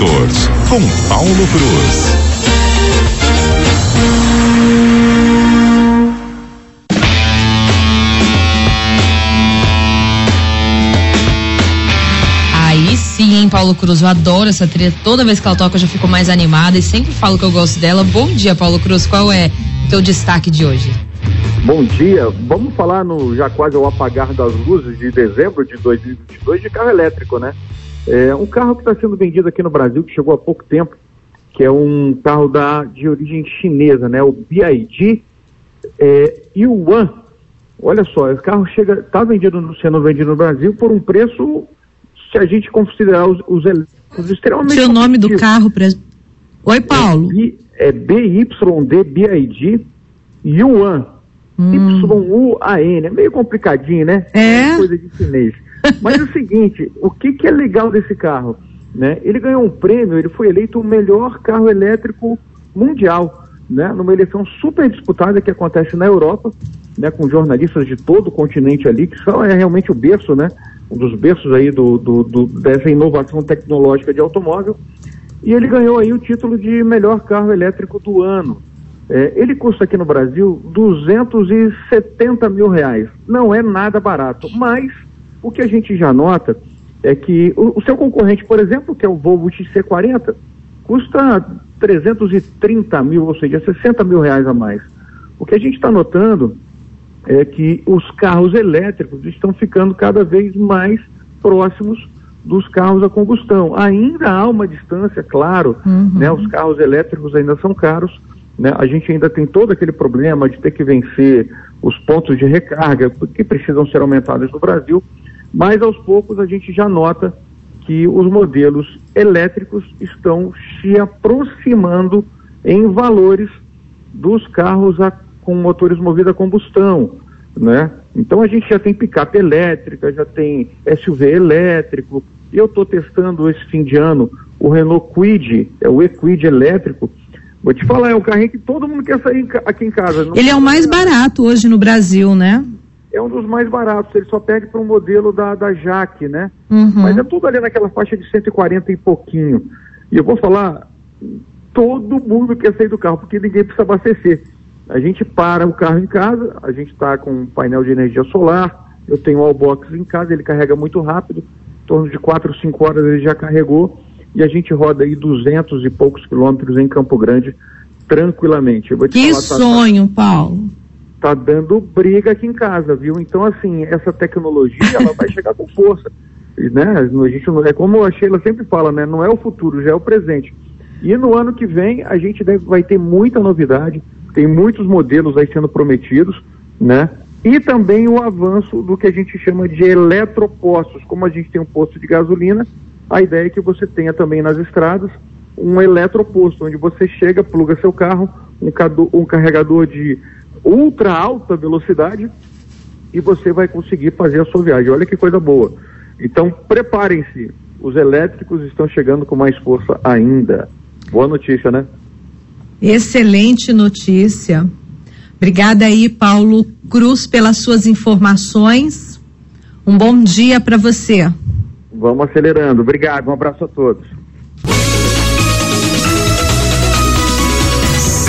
Motors, com Paulo Cruz. Aí sim, hein, Paulo Cruz? Eu adoro essa trilha. Toda vez que ela toca, eu já fico mais animada e sempre falo que eu gosto dela. Bom dia, Paulo Cruz. Qual é o teu destaque de hoje? Bom dia. Vamos falar no já quase ao apagar das luzes de dezembro de 2022 de carro elétrico, né? É um carro que está sendo vendido aqui no Brasil, que chegou há pouco tempo, que é um carro da, de origem chinesa, né? O BID é, Yuan. Olha só, esse carro chega, está vendido, sendo vendido no Brasil por um preço, se a gente considerar os, os elétricos extremamente. Seu nome do carro, pres... Oi, Paulo. É, B- é BYD BID Yuan. Y-U-A-N. É meio complicadinho, né? É. Coisa de chinês. Mas é o seguinte, o que, que é legal desse carro? Né? Ele ganhou um prêmio, ele foi eleito o melhor carro elétrico mundial, né? Numa eleição super disputada que acontece na Europa, né? Com jornalistas de todo o continente ali, que são é realmente o berço, né? Um dos berços aí do, do- do- dessa inovação tecnológica de automóvel. E ele ganhou aí o título de melhor carro elétrico do ano. É, ele custa aqui no Brasil 270 mil reais. Não é nada barato, mas o que a gente já nota é que o, o seu concorrente, por exemplo, que é o Volvo XC40, custa 330 mil, ou seja, 60 mil reais a mais. O que a gente está notando é que os carros elétricos estão ficando cada vez mais próximos dos carros a combustão. Ainda há uma distância, claro, né? Os carros elétricos ainda são caros, né? A gente ainda tem todo aquele problema de ter que vencer os pontos de recarga que precisam ser aumentados no Brasil, mas aos poucos a gente já nota que os modelos elétricos estão se aproximando em valores dos carros a- com motores movidos a combustão, né? Então a gente já tem picape elétrica, já tem SUV elétrico, eu estou testando esse fim de ano o Renault Kwid, é o E-Kwid elétrico. Vou te falar, é um carrinho que todo mundo quer sair aqui em casa. Não- Ele é o mais barato hoje no Brasil, né? É um dos mais baratos, ele só perde para um modelo da, da Jaque, né? Uhum. Mas é tudo ali naquela faixa de 140 e pouquinho. E eu vou falar, todo mundo quer sair do carro, porque ninguém precisa abastecer. A gente para o carro em casa, a gente está com um painel de energia solar, eu tenho um Allbox em casa, ele carrega muito rápido, em torno de 4 ou 5 horas ele já carregou, e a gente roda aí 200 e poucos quilômetros em Campo Grande, tranquilamente. Que falar, tá- sonho, Paulo. Tá dando briga aqui em casa, viu? Então, assim, essa tecnologia, ela vai chegar com força, né? A gente não, é como a Sheila sempre fala, né? Não é o futuro, já é o presente. E no ano que vem, a gente deve, vai ter muita novidade, tem muitos modelos aí sendo prometidos, né? E também o avanço do que a gente chama de eletropostos. Como a gente tem um posto de gasolina, a ideia é que você tenha também nas estradas um eletroposto, onde você chega, pluga seu carro, um, um carregador de ultra alta velocidade e você vai conseguir fazer a sua viagem. Olha que coisa boa. Então, preparem-se. Os elétricos estão chegando com mais força ainda. Boa notícia, né? Excelente notícia. Obrigada aí, Paulo Cruz, pelas suas informações. Um bom dia para você. Vamos acelerando. Obrigado. Um abraço a todos.